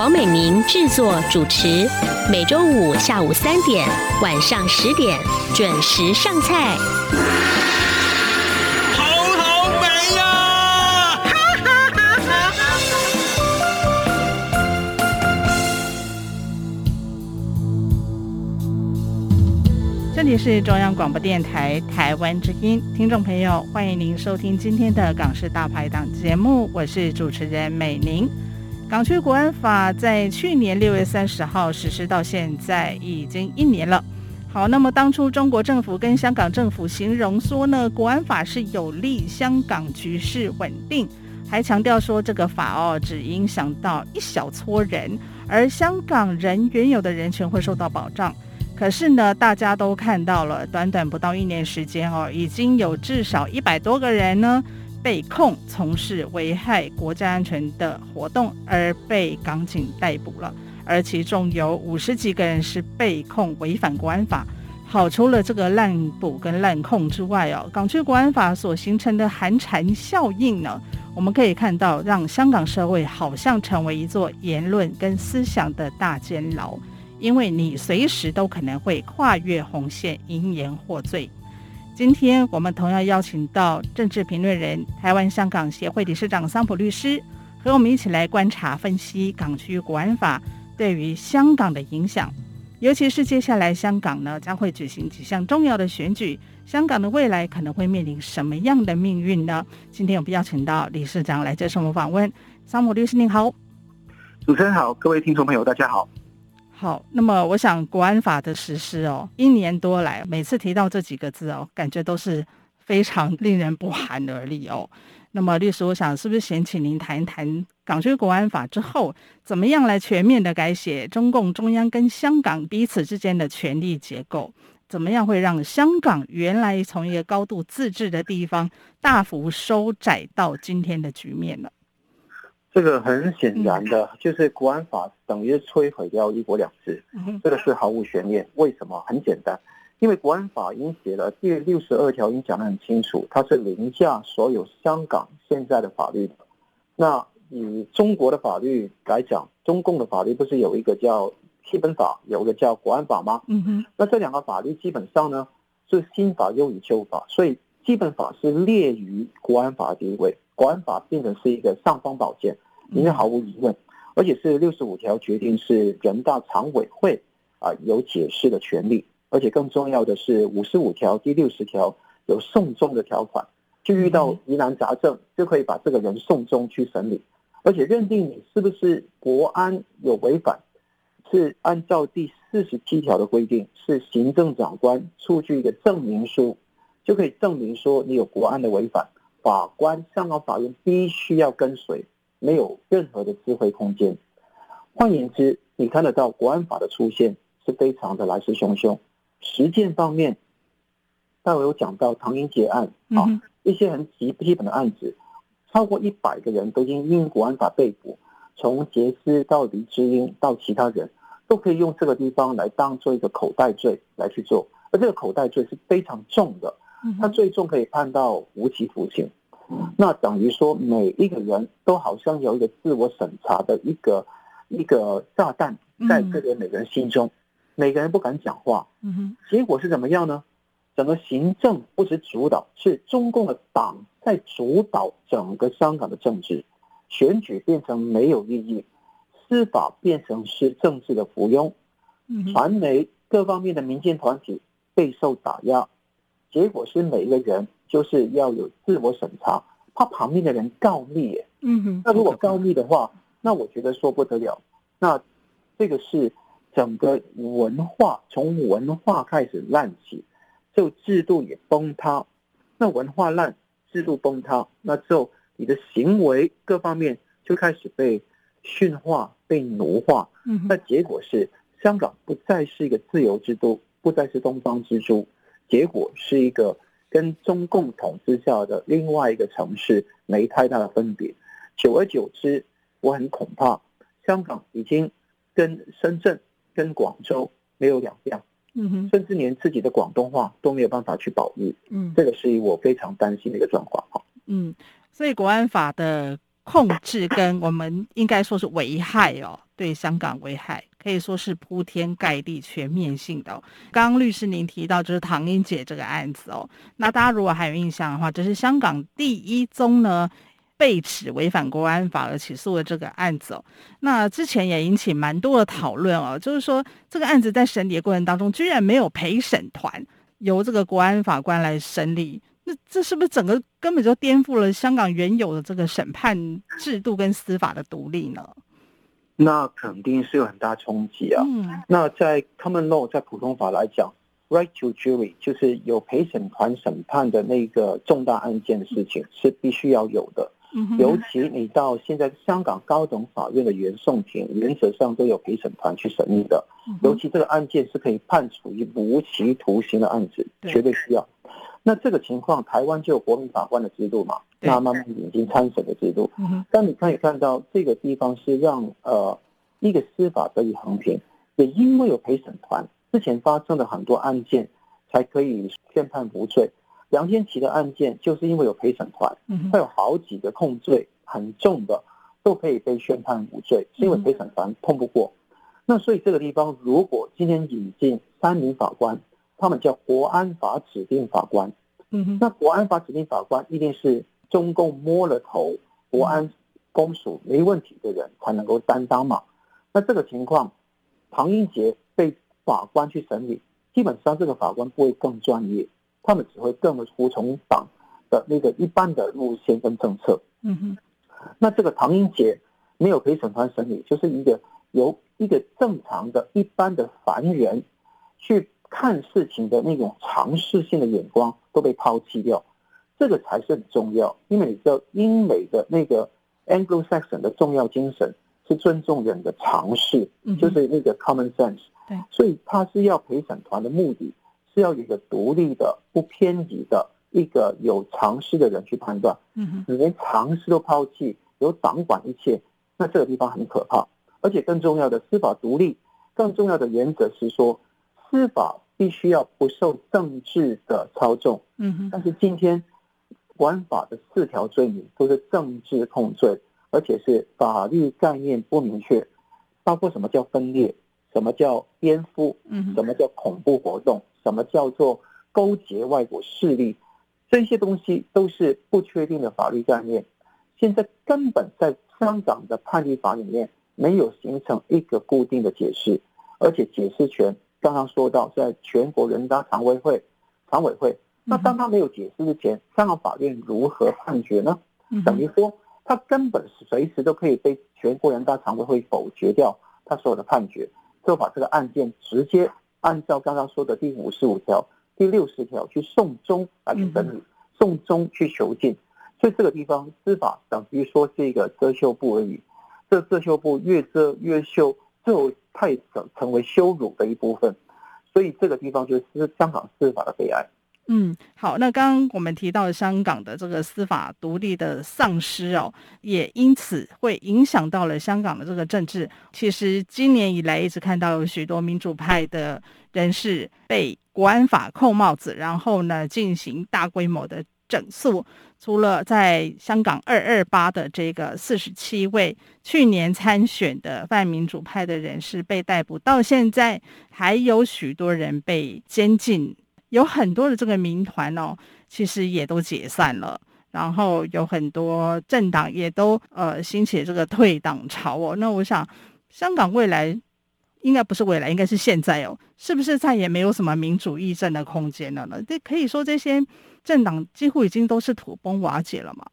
黄美玲制作主持，每周五下午三点、晚上十点准时上菜。好好美呀！哈哈哈哈这里是中央广播电台台湾之音，听众朋友，欢迎您收听今天的港式大排档节目，我是主持人美玲。港区国安法在去年六月三十号实施到现在已经一年了。好，那么当初中国政府跟香港政府形容说呢，国安法是有利香港局势稳定，还强调说这个法哦只影响到一小撮人，而香港人原有的人权会受到保障。可是呢，大家都看到了，短短不到一年时间哦，已经有至少一百多个人呢。被控从事危害国家安全的活动而被港警逮捕了，而其中有五十几个人是被控违反国安法。好，除了这个滥捕跟滥控之外哦，港区国安法所形成的寒蝉效应呢，我们可以看到，让香港社会好像成为一座言论跟思想的大监牢，因为你随时都可能会跨越红线，因言获罪。今天我们同样邀请到政治评论人、台湾香港协会理事长桑普律师，和我们一起来观察分析港区国安法对于香港的影响，尤其是接下来香港呢将会举行几项重要的选举，香港的未来可能会面临什么样的命运呢？今天我们邀请到理事长来接受我们访问，桑普律师您好，主持人好，各位听众朋友大家好。好，那么我想国安法的实施哦，一年多来，每次提到这几个字哦，感觉都是非常 令人不寒而栗哦。那么律师，我想是不是先请您谈一谈港区国安法之后，怎么样来全面的改写中共中央跟香港彼此之间的权力结构？怎么样会让香港原来从一个高度自治的地方大幅收窄到今天的局面呢？这个很显然的，就是国安法等于摧毁掉一国两制，这个是毫无悬念。为什么？很简单，因为国安法已经写了第六十二条，已经讲得很清楚，它是凌驾所有香港现在的法律的。那以中国的法律来讲，中共的法律不是有一个叫基本法，有一个叫国安法吗？嗯哼。那这两个法律基本上呢是新法优于旧法，所以基本法是列于国安法的地位。国安法变成是一个尚方宝剑，因为毫无疑问，而且是六十五条决定是人大常委会啊有解释的权利，而且更重要的是五十五条第六十条有送终的条款，就遇到疑难杂症就可以把这个人送终去审理，而且认定你是不是国安有违反，是按照第四十七条的规定，是行政长官出具一个证明书，就可以证明说你有国安的违反。法官、香港法院必须要跟随，没有任何的智慧空间。换言之，你看得到国安法的出现是非常的来势汹汹。实践方面，待会有讲到唐英杰案啊，一些很基基本的案子，超过一百个人都因因国安法被捕，从杰斯到黎智英到其他人，都可以用这个地方来当做一个口袋罪来去做，而这个口袋罪是非常重的。他最终可以判到无期徒刑，那等于说每一个人都好像有一个自我审查的一个一个炸弹在这个每个人心中，每个人不敢讲话。结果是怎么样呢？整个行政不是主导，是中共的党在主导整个香港的政治，选举变成没有意义，司法变成是政治的附庸，传媒各方面的民间团体备受打压。结果是每一个人就是要有自我审查，怕旁边的人告密。嗯哼，那如果告密的话，那我觉得说不得了。那这个是整个文化从文化开始烂起，就制度也崩塌。那文化烂，制度崩塌，那之后你的行为各方面就开始被驯化、被奴化。嗯，那结果是香港不再是一个自由之都，不再是东方之珠，结果是一个跟中共统治下的另外一个城市没太大的分别。久而久之，我很恐怕香港已经跟深圳、跟广州没有两样，嗯哼，甚至连自己的广东话都没有办法去保育，嗯，这个是我非常担心的一个状况哈。嗯，所以国安法的控制跟我们应该说是危害哦，对香港危害可以说是铺天盖地、全面性的哦。刚刚律师您提到就是唐英杰这个案子哦，那大家如果还有印象的话，这是香港第一宗呢。被指违反国安法而起诉的这个案子哦，那之前也引起蛮多的讨论哦，就是说这个案子在审理的过程当中，居然没有陪审团由这个国安法官来审理，那这是不是整个根本就颠覆了香港原有的这个审判制度跟司法的独立呢？那肯定是有很大冲击啊。嗯，那在 common law 在普通法来讲，right to jury 就是有陪审团审判的那个重大案件的事情是必须要有的。尤其你到现在香港高等法院的原讼庭，原则上都有陪审团去审理的。尤其这个案件是可以判处于无期徒刑的案子，绝对需要。那这个情况，台湾就有国民法官的制度嘛，那慢慢引进参审的制度。但你可以看到，这个地方是让呃一个司法得以衡平，也因为有陪审团，之前发生的很多案件才可以宣判无罪。梁天琦的案件就是因为有陪审团，他有好几个控罪很重的，都可以被宣判无罪，是因为陪审团通不过。那所以这个地方，如果今天引进三名法官，他们叫国安法指定法官，嗯哼那国安法指定法官一定是中共摸了头，国安公署没问题的人才能够担当嘛。那这个情况，唐英杰被法官去审理，基本上这个法官不会更专业。他们只会更服从党的那个一般的路线跟政策。嗯哼，那这个唐英杰没有陪审团审理，就是一个由一个正常的一般的凡人去看事情的那种尝试性的眼光都被抛弃掉，这个才是很重要。因为你知道英美的那个 Anglo-Saxon 的重要精神是尊重人的尝试，就是那个 common sense。对，所以他是要陪审团的目的。是要有一个独立的、不偏激的一个有常识的人去判断。嗯，你连常识都抛弃，由党管一切，那这个地方很可怕。而且更重要的，司法独立，更重要的原则是说，司法必须要不受政治的操纵。嗯，但是今天，国安法的四条罪名都是政治控罪，而且是法律概念不明确，包括什么叫分裂，什么叫颠覆，嗯，什么叫恐怖活动。什么叫做勾结外国势力？这些东西都是不确定的法律概念。现在根本在香港的判例法里面没有形成一个固定的解释，而且解释权刚刚说到在全国人大常委会、常委会。那当他没有解释之前，香港法院如何判决呢？等于说他根本是随时都可以被全国人大常委会否决掉他所有的判决，就把这个案件直接。按照刚刚说的第五十五条、第六十条去送中来去审理，送中去囚禁，所以这个地方司法等于说是一个遮羞布而已，这遮羞布越遮越羞，就太成成为羞辱的一部分，所以这个地方就是香港司法的悲哀。嗯，好，那刚刚我们提到香港的这个司法独立的丧失哦，也因此会影响到了香港的这个政治。其实今年以来一直看到有许多民主派的人士被国安法扣帽子，然后呢进行大规模的整肃。除了在香港二二八的这个四十七位去年参选的泛民主派的人士被逮捕，到现在还有许多人被监禁。有很多的这个民团哦，其实也都解散了，然后有很多政党也都呃兴起这个退党潮哦。那我想，香港未来应该不是未来，应该是现在哦，是不是再也没有什么民主议政的空间了呢？这可以说这些政党几乎已经都是土崩瓦解了嘛？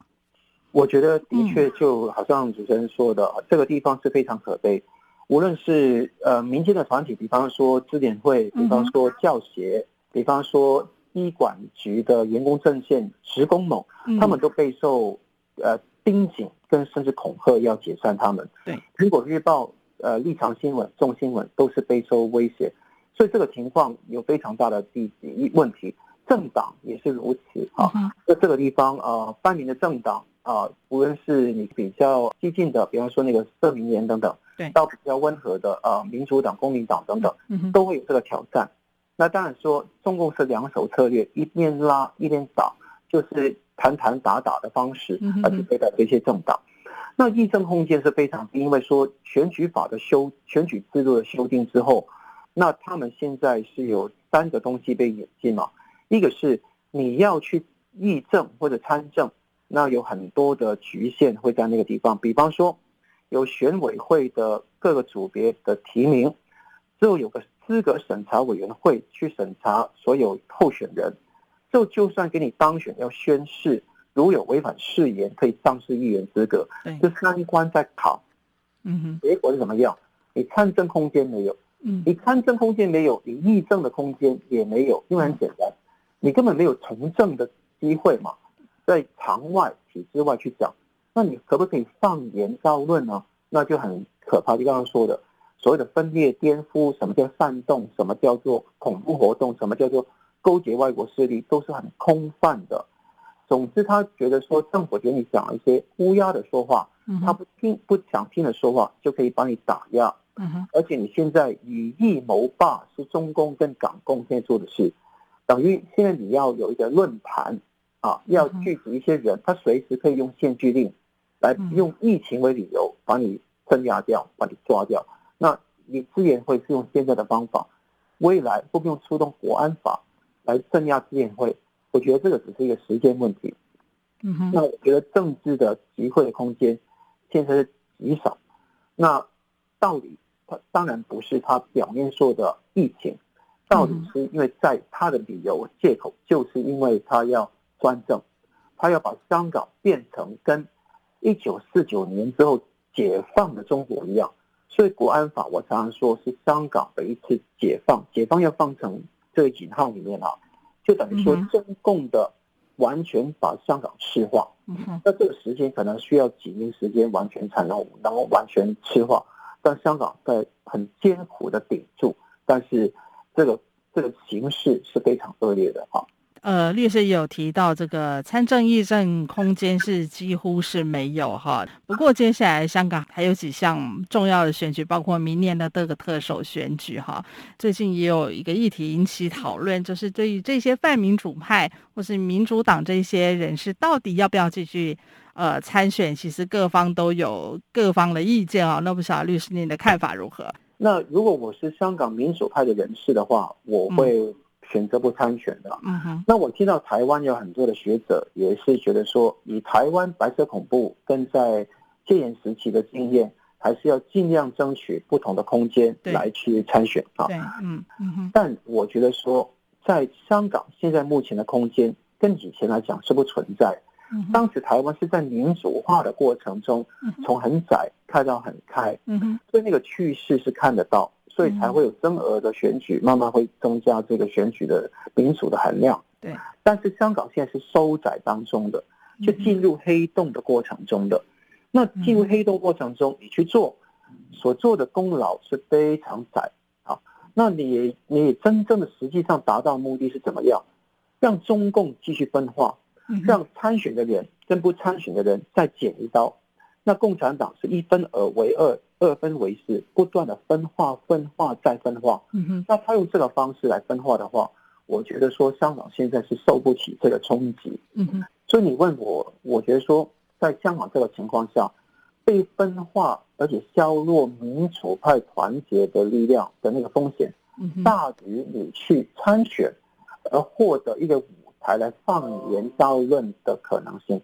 我觉得的确就好像主持人说的，嗯、这个地方是非常可悲。无论是呃民间的团体，比方说支联会，比方说教协。嗯比方说，医管局的员工阵线职工盟，他们都备受呃盯紧跟甚至恐吓要解散他们。对，《苹果日报》呃立场新闻、众新闻都是备受威胁，所以这个情况有非常大的地基问题。政党也是如此啊，在这个地方呃，泛民的政党啊，无论是你比较激进的，比方说那个社民联等等，对，到比较温和的呃民主党、公民党等等，都会有这个挑战。那当然说，中共是两手策略，一边拉一边打，就是谈谈打打的方式，而且对待这些政党。那议政空间是非常低，因为说选举法的修、选举制度的修订之后，那他们现在是有三个东西被引进嘛。一个是你要去议政或者参政，那有很多的局限会在那个地方。比方说，有选委会的各个组别的提名，之后有个资格审查委员会去审查所有候选人，之后就算给你当选要宣誓，如有违反誓言，可以丧失议员资格。这三关在考，嗯哼，结果是怎么样？你参政空间没有，嗯，你参政空间没有，你议政的空间也没有，因为很简单。你根本没有从政的机会嘛，在场外体制外去讲，那你可不可以放言造论呢？那就很可怕。就刚刚说的，所谓的分裂、颠覆，什么叫煽动，什么叫做恐怖活动，什么叫做勾结外国势力，都是很空泛的。总之，他觉得说政府给你讲一些乌鸦的说话，他不听不想听的说话，就可以把你打压。而且你现在以疫谋霸，是中共跟港共现在做的事。等于现在你要有一个论坛啊，要聚集一些人，他随时可以用限聚令来用疫情为理由把你镇压掉，把你抓掉。那你资源会是用现在的方法，未来会不会用出动国安法来镇压资源会？我觉得这个只是一个时间问题。嗯哼。那我觉得政治的集会的空间现在是极少。那道理它当然不是它表面说的疫情。到底是因为在他的理由借口，就是因为他要专政，他要把香港变成跟一九四九年之后解放的中国一样，所以国安法我常常说是香港的一次解放，解放要放成这个引号里面啊，就等于说中共的完全把香港赤化，那这个时间可能需要几年时间完全才能能够完全赤化，但香港在很艰苦的顶住，但是。这个这个形势是非常恶劣的哈。呃，律师也有提到，这个参政议政空间是几乎是没有哈。不过接下来香港还有几项重要的选举，包括明年的这个特首选举哈。最近也有一个议题引起讨论，就是对于这些泛民主派或是民主党这些人士，到底要不要继续呃参选？其实各方都有各方的意见啊。那不晓得律师您的看法如何？那如果我是香港民主派的人士的话，我会选择不参选的。嗯哼。那我听到台湾有很多的学者也是觉得说，以台湾白色恐怖跟在戒严时期的经验，还是要尽量争取不同的空间来去参选啊。对，嗯嗯哼。但我觉得说，在香港现在目前的空间跟以前来讲是不存在。当时台湾是在民主化的过程中，从很窄开到很开，所以那个趋势是看得到，所以才会有增额的选举，慢慢会增加这个选举的民主的含量。对，但是香港现在是收窄当中的，就进入黑洞的过程中的。那进入黑洞过程中，你去做所做的功劳是非常窄啊。那你你真正的实际上达到目的是怎么样？让中共继续分化。让参选的人跟不参选的人再剪一刀，那共产党是一分而为二，二分为四，不断的分化、分化再分化。嗯哼，那他用这个方式来分化的话，我觉得说香港现在是受不起这个冲击。嗯哼，所以你问我，我觉得说在香港这个情况下，被分化而且削弱民主派团结的力量的那个风险，大于你去参选而获得一个。还来放言造论的可能性，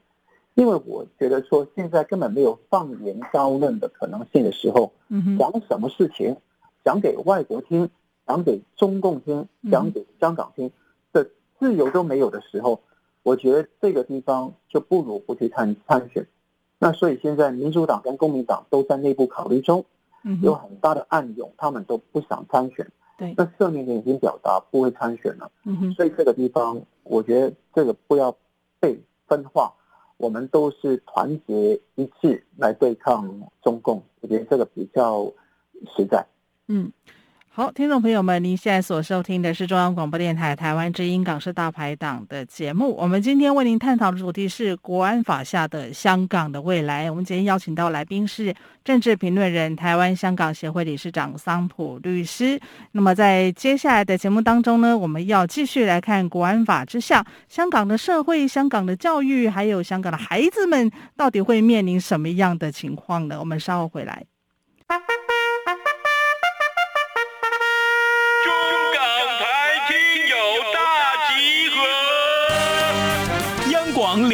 因为我觉得说现在根本没有放言造论的可能性的时候，讲什么事情，讲给外国听，讲给中共听，讲给香港听的自由都没有的时候，我觉得这个地方就不如不去参参选。那所以现在民主党跟公民党都在内部考虑中，有很大的暗涌，他们都不想参选。对，那社民连已经表达不会参选了，嗯哼，所以这个地方，我觉得这个不要被分化，我们都是团结一致来对抗中共，我觉得这个比较实在。嗯。好，听众朋友们，您现在所收听的是中央广播电台台湾之音港式大排档的节目。我们今天为您探讨的主题是国安法下的香港的未来。我们今天邀请到来宾是政治评论人、台湾香港协会理事长桑普律师。那么在接下来的节目当中呢，我们要继续来看国安法之下，香港的社会、香港的教育，还有香港的孩子们，到底会面临什么样的情况呢？我们稍后回来。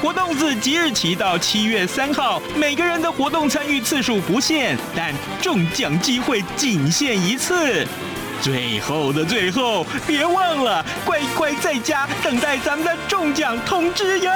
活动自即日起到七月三号，每个人的活动参与次数不限，但中奖机会仅限一次。最后的最后，别忘了乖乖在家等待咱们的中奖通知哟。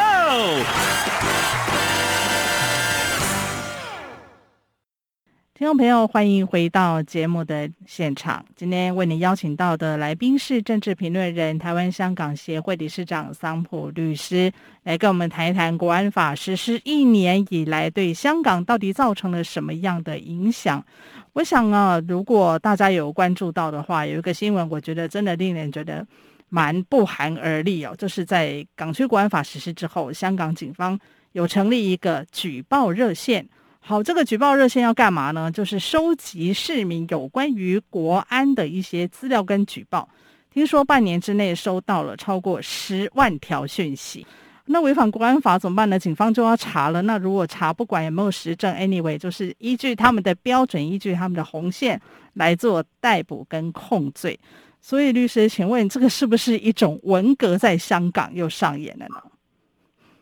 听众朋友，欢迎回到节目的现场。今天为您邀请到的来宾是政治评论人、台湾香港协会理事长桑普律师，来跟我们谈一谈国安法实施一年以来对香港到底造成了什么样的影响。我想啊，如果大家有关注到的话，有一个新闻，我觉得真的令人觉得蛮不寒而栗哦，就是在港区国安法实施之后，香港警方有成立一个举报热线。好，这个举报热线要干嘛呢？就是收集市民有关于国安的一些资料跟举报。听说半年之内收到了超过十万条讯息。那违反国安法怎么办呢？警方就要查了。那如果查不管有没有实证，anyway，就是依据他们的标准，依据他们的红线来做逮捕跟控罪。所以律师，请问这个是不是一种文革在香港又上演了呢？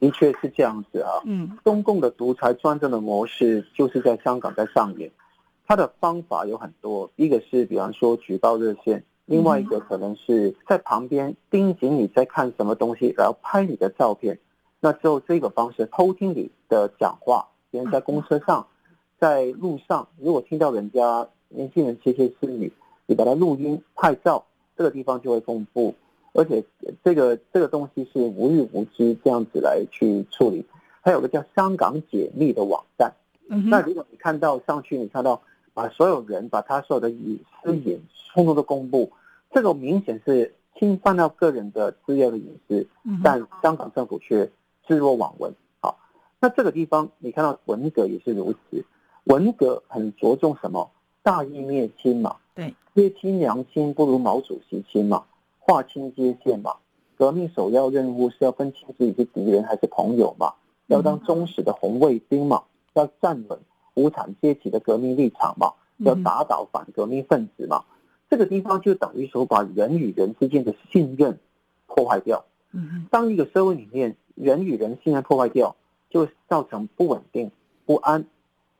的确是这样子啊，嗯，中共的独裁专政的模式就是在香港在上演，它的方法有很多，一个是比方说举报热线，另外一个可能是在旁边盯紧你在看什么东西，然后拍你的照片，那之后这个方式偷听你的讲话，别人在公车上，在路上，如果听到人家年轻人窃窃私语，你把它录音拍照，这个地方就会公布。而且这个这个东西是无欲无之这样子来去处理，还有个叫香港解密的网站。嗯，那如果你看到上去，你看到把所有人把他所有的隐私隐通通都公布，这个明显是侵犯到个人的资料的隐私，但香港政府却置若罔闻。好，那这个地方你看到文革也是如此，文革很着重什么？大义灭亲嘛，对，爹亲娘亲不如毛主席亲嘛。划清界限嘛，革命首要任务是要分清自己是敌人还是朋友嘛，要当忠实的红卫兵嘛，要站稳无产阶级的革命立场嘛，要打倒反革命分子嘛，这个地方就等于说把人与人之间的信任破坏掉。当一个社会里面人与人信任破坏掉，就造成不稳定、不安，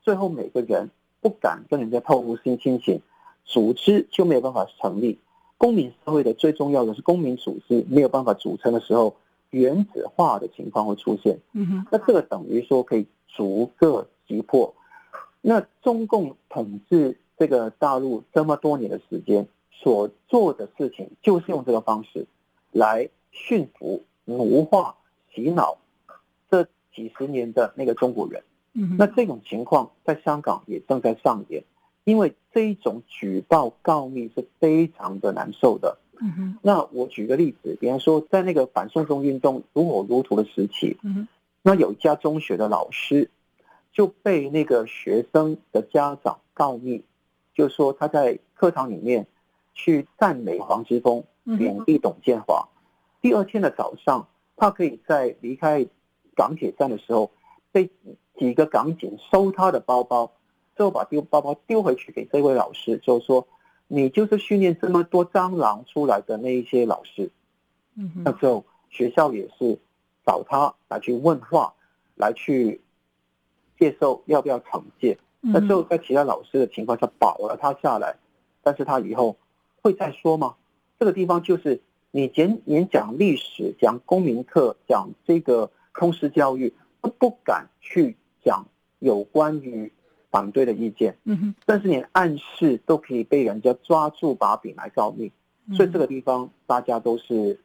最后每个人不敢跟人家透露心情，组织就没有办法成立。公民社会的最重要的是公民组织没有办法组成的时候，原子化的情况会出现。嗯哼，那这个等于说可以逐个击破。那中共统治这个大陆这么多年的时间所做的事情，就是用这个方式来驯服、奴化、洗脑这几十年的那个中国人。嗯哼，那这种情况在香港也正在上演。因为这一种举报告密是非常的难受的。嗯哼。那我举个例子，比方说在那个反送中运动如火如荼的时期，嗯哼，那有一家中学的老师就被那个学生的家长告密，就说他在课堂里面去赞美黄之锋，贬低董建华。第二天的早上，他可以在离开港铁站的时候，被几个港警收他的包包。之后把丢包包丢回去给这位老师，就说：“你就是训练这么多蟑螂出来的那一些老师。”嗯，那之后学校也是找他来去问话，来去接受要不要惩戒。那之后在其他老师的情况下保了他下来，但是他以后会再说吗？这个地方就是你演演讲历史、讲公民课、讲这个通识教育，都不敢去讲有关于。反对的意见，嗯哼，但是连暗示都可以被人家抓住把柄来告密，所以这个地方大家都是，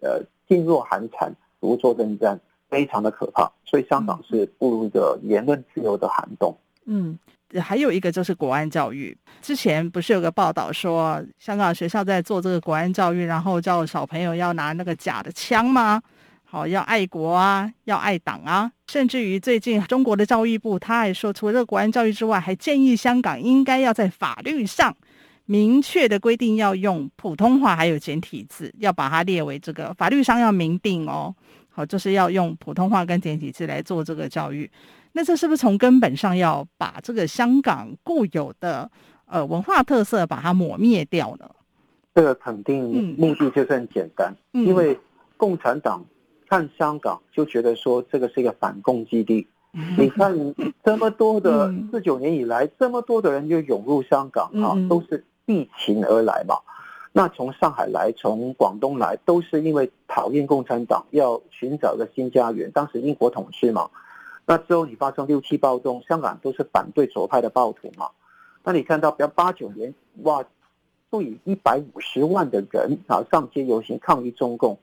呃，噤若寒蝉，如坐针毡，非常的可怕。所以香港是步入一个言论自由的寒冬。嗯，还有一个就是国安教育，之前不是有个报道说，香港学校在做这个国安教育，然后叫小朋友要拿那个假的枪吗？好，要爱国啊，要爱党啊，甚至于最近中国的教育部他还说，除了国安教育之外，还建议香港应该要在法律上明确的规定要用普通话还有简体字，要把它列为这个法律上要明定哦。好，就是要用普通话跟简体字来做这个教育。那这是不是从根本上要把这个香港固有的呃文化特色把它抹灭掉呢？这个肯定目的就是很简单，嗯、因为共产党。看香港就觉得说这个是一个反共基地，你看这么多的四九年以来，这么多的人就涌入香港啊，都是避秦而来嘛。那从上海来，从广东来，都是因为讨厌共产党，要寻找一个新家园。当时英国统治嘛，那之后你发生六七暴动，香港都是反对左派的暴徒嘛。那你看到，比如八九年，哇，数以一百五十万的人啊上街游行抗议中共。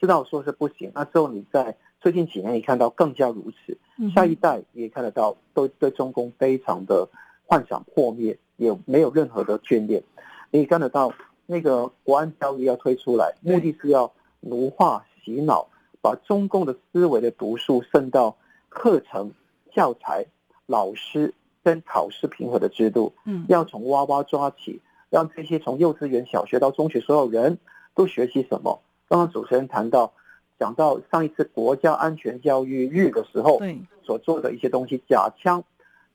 知道说是不行，那之后你在最近几年你看到更加如此，下一代也看得到都对中共非常的幻想破灭，也没有任何的眷恋。你也看得到那个国安教育要推出来，目的是要奴化洗脑，把中共的思维的毒素渗到课程、教材、老师跟考试评核的制度。嗯，要从娃娃抓起，让这些从幼稚园、小学到中学所有人都学习什么。刚刚主持人谈到，讲到上一次国家安全教育日的时候，所做的一些东西，假枪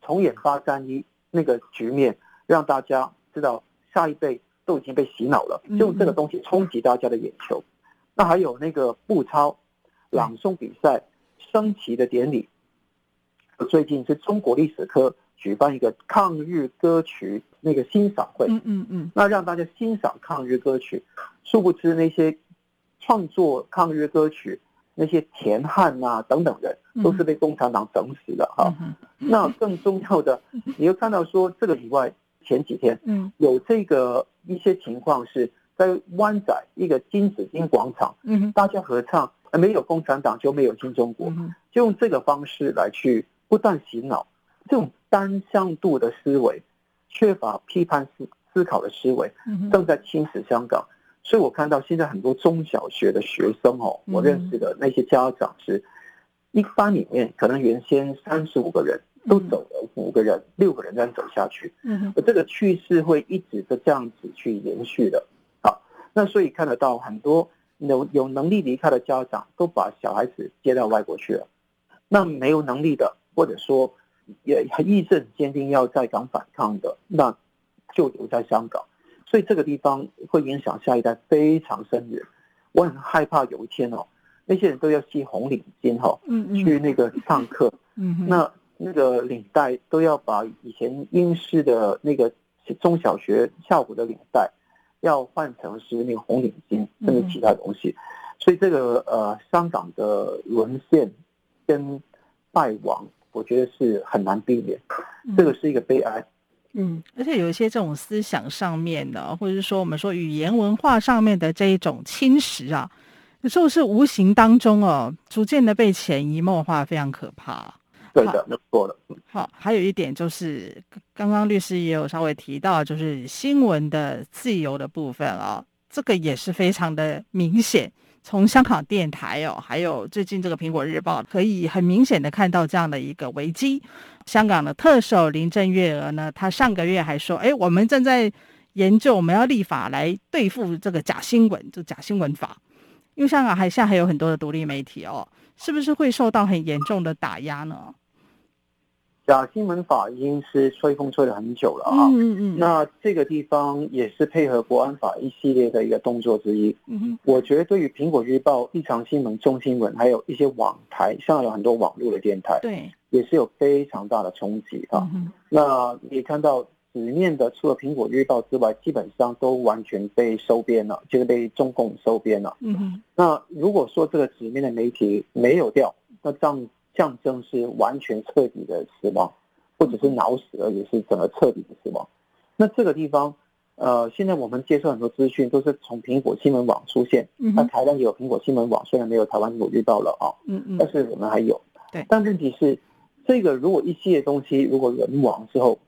重演八三一那个局面，让大家知道下一辈都已经被洗脑了，就用这个东西冲击大家的眼球。那还有那个步操、朗诵比赛、升旗的典礼，最近是中国历史科举办一个抗日歌曲那个欣赏会，嗯嗯嗯，那让大家欣赏抗日歌曲，殊不知那些。创作抗日歌曲那些田汉啊等等人，都是被共产党整死的哈。那更重要的，你又看到说这个以外，前几天有这个一些情况是在湾仔一个金紫荆广场，大家合唱，没有共产党就没有新中国，就用这个方式来去不断洗脑，这种单向度的思维，缺乏批判思思考的思维，正在侵蚀香港。所以我看到现在很多中小学的学生哦，我认识的那些家长是，一班里面可能原先三十五个人都走了五个人、六个人这样走下去，嗯，而这个趋势会一直的这样子去延续的。好，那所以看得到很多有有能力离开的家长都把小孩子接到外国去了，那没有能力的或者说也意志坚定要在港反抗的，那就留在香港。所以这个地方会影响下一代非常深远，我很害怕有一天哦，那些人都要系红领巾哈，去那个上课，那那个领带都要把以前英式的那个中小学校服的领带，要换成是那个红领巾，甚至其他东西。所以这个呃，香港的沦陷跟败亡，我觉得是很难避免，这个是一个悲哀。嗯，而且有一些这种思想上面的，或者是说我们说语言文化上面的这一种侵蚀啊，有时候是无形当中哦，逐渐的被潜移默化，非常可怕。对的，没错的。好，还有一点就是，刚刚律师也有稍微提到，就是新闻的自由的部分哦，这个也是非常的明显。从香港电台哦，还有最近这个苹果日报，可以很明显的看到这样的一个危机。香港的特首林郑月娥呢，她上个月还说：“哎，我们正在研究，我们要立法来对付这个假新闻，就假新闻法。”因为香港还现在还有很多的独立媒体哦，是不是会受到很严重的打压呢？假新闻法已经是吹风吹了很久了啊，嗯嗯，那这个地方也是配合国安法一系列的一个动作之一。嗯哼，我觉得对于苹果日报、异常新闻、中新闻，还有一些网台，像有很多网络的电台，对，也是有非常大的冲击啊。嗯、那你看到纸面的，除了苹果日报之外，基本上都完全被收编了，就是被中共收编了。嗯哼，那如果说这个纸面的媒体没有掉，那这样。象征是完全彻底的死亡，或者是脑死，而且是整个彻底的死亡。那这个地方，呃，现在我们接受很多资讯都是从苹果新闻网出现。那台湾也有苹果新闻网，虽然没有台湾苹果日报了啊，嗯嗯，但是我们还有。对。但问题是，这个如果一系列东西如果人亡之后，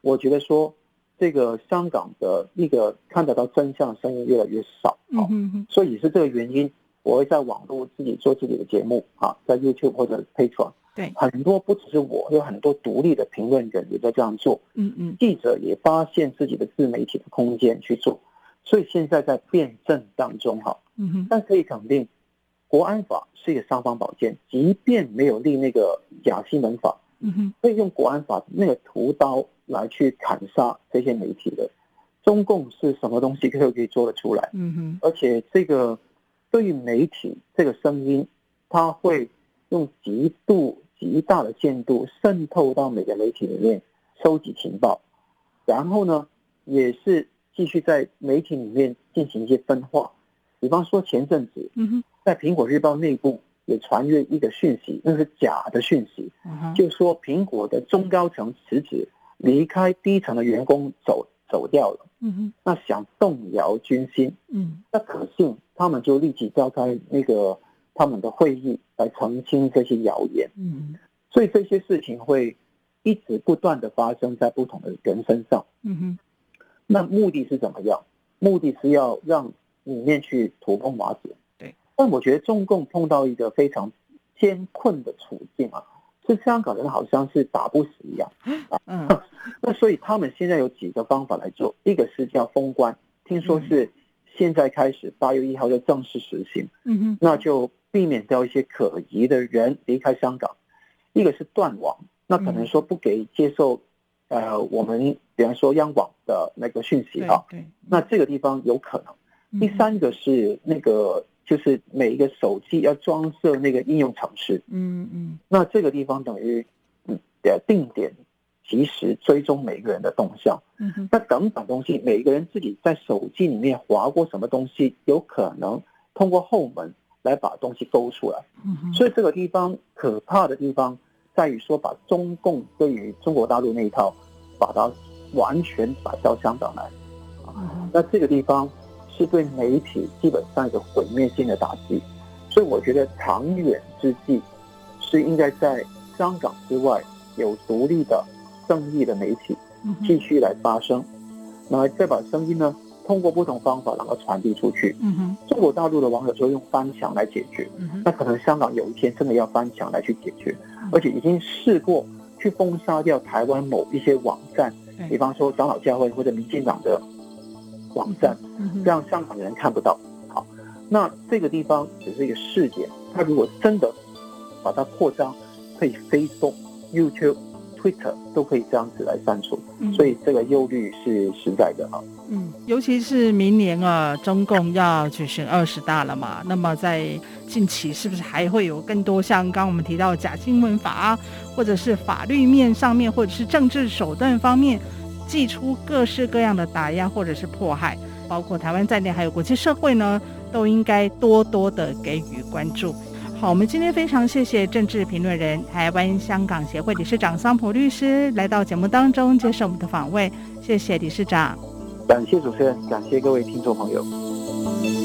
我觉得说这个香港的一个看得到真相的声音越来越少啊，所以是这个原因。我会在网络自己做自己的节目啊，在 YouTube 或者 Patreon，对，很多不只是我，有很多独立的评论人也在这样做。嗯嗯，记者也发现自己的自媒体的空间去做，所以现在在辩证当中哈。嗯哼，但可以肯定，国安法是一个尚方宝剑，即便没有立那个假新闻法，嗯哼，可以用国安法那个屠刀来去砍杀这些媒体的。中共是什么东西都可以做得出来。嗯哼，而且这个。对于媒体这个声音，它会用极度极大的限度渗透到每个媒体里面，收集情报，然后呢，也是继续在媒体里面进行一些分化。比方说前阵子，在苹果日报内部也传阅一个讯息，那是假的讯息，就说苹果的中高层辞职，离开低层的员工走走掉了。那想动摇军心，嗯那可信。他们就立即召开那个他们的会议来澄清这些谣言。嗯，所以这些事情会一直不断的发生在不同的人身上。嗯哼，那目的是怎么样？目的是要让里面去土崩瓦解。对，但我觉得中共碰到一个非常艰困的处境啊，是香港人好像是打不死一样。嗯，那所以他们现在有几个方法来做，一个是叫封关，听说是。现在开始，八月一号就正式实行。嗯哼，那就避免掉一些可疑的人离开香港。一个是断网，那可能说不给接受，呃，我们比方说央广的那个讯息啊。对，那这个地方有可能。第三个是那个，就是每一个手机要装设那个应用程式。嗯嗯，那这个地方等于嗯的定点。及时追踪每个人的动向，嗯哼那等等东西，每一个人自己在手机里面划过什么东西，有可能通过后门来把东西勾出来。嗯哼所以这个地方可怕的地方在于说，把中共对于中国大陆那一套，把它完全摆到香港来。那这个地方是对媒体基本上一个毁灭性的打击。所以我觉得长远之计是应该在香港之外有独立的。正义的媒体继续来发声，那再把声音呢，通过不同方法然后传递出去。嗯哼，中国大陆的网友说用翻墙来解决，那可能香港有一天真的要翻墙来去解决，而且已经试过去封杀掉台湾某一些网站，比方说长老教会或者民进党的网站，让香港人看不到。好，那这个地方只是一个试点，它如果真的把它扩张，可以 Facebook、YouTube。Twitter 都可以这样子来删除，所以这个忧虑是实在的啊。嗯，尤其是明年啊，中共要举行二十大了嘛，那么在近期是不是还会有更多像刚刚我们提到假新闻法，或者是法律面上面，或者是政治手段方面，寄出各式各样的打压或者是迫害，包括台湾在内，还有国际社会呢，都应该多多的给予关注。好，我们今天非常谢谢政治评论人、台湾香港协会理事长桑普律师来到节目当中接受我们的访问，谢谢理事长。感谢主持人，感谢各位听众朋友。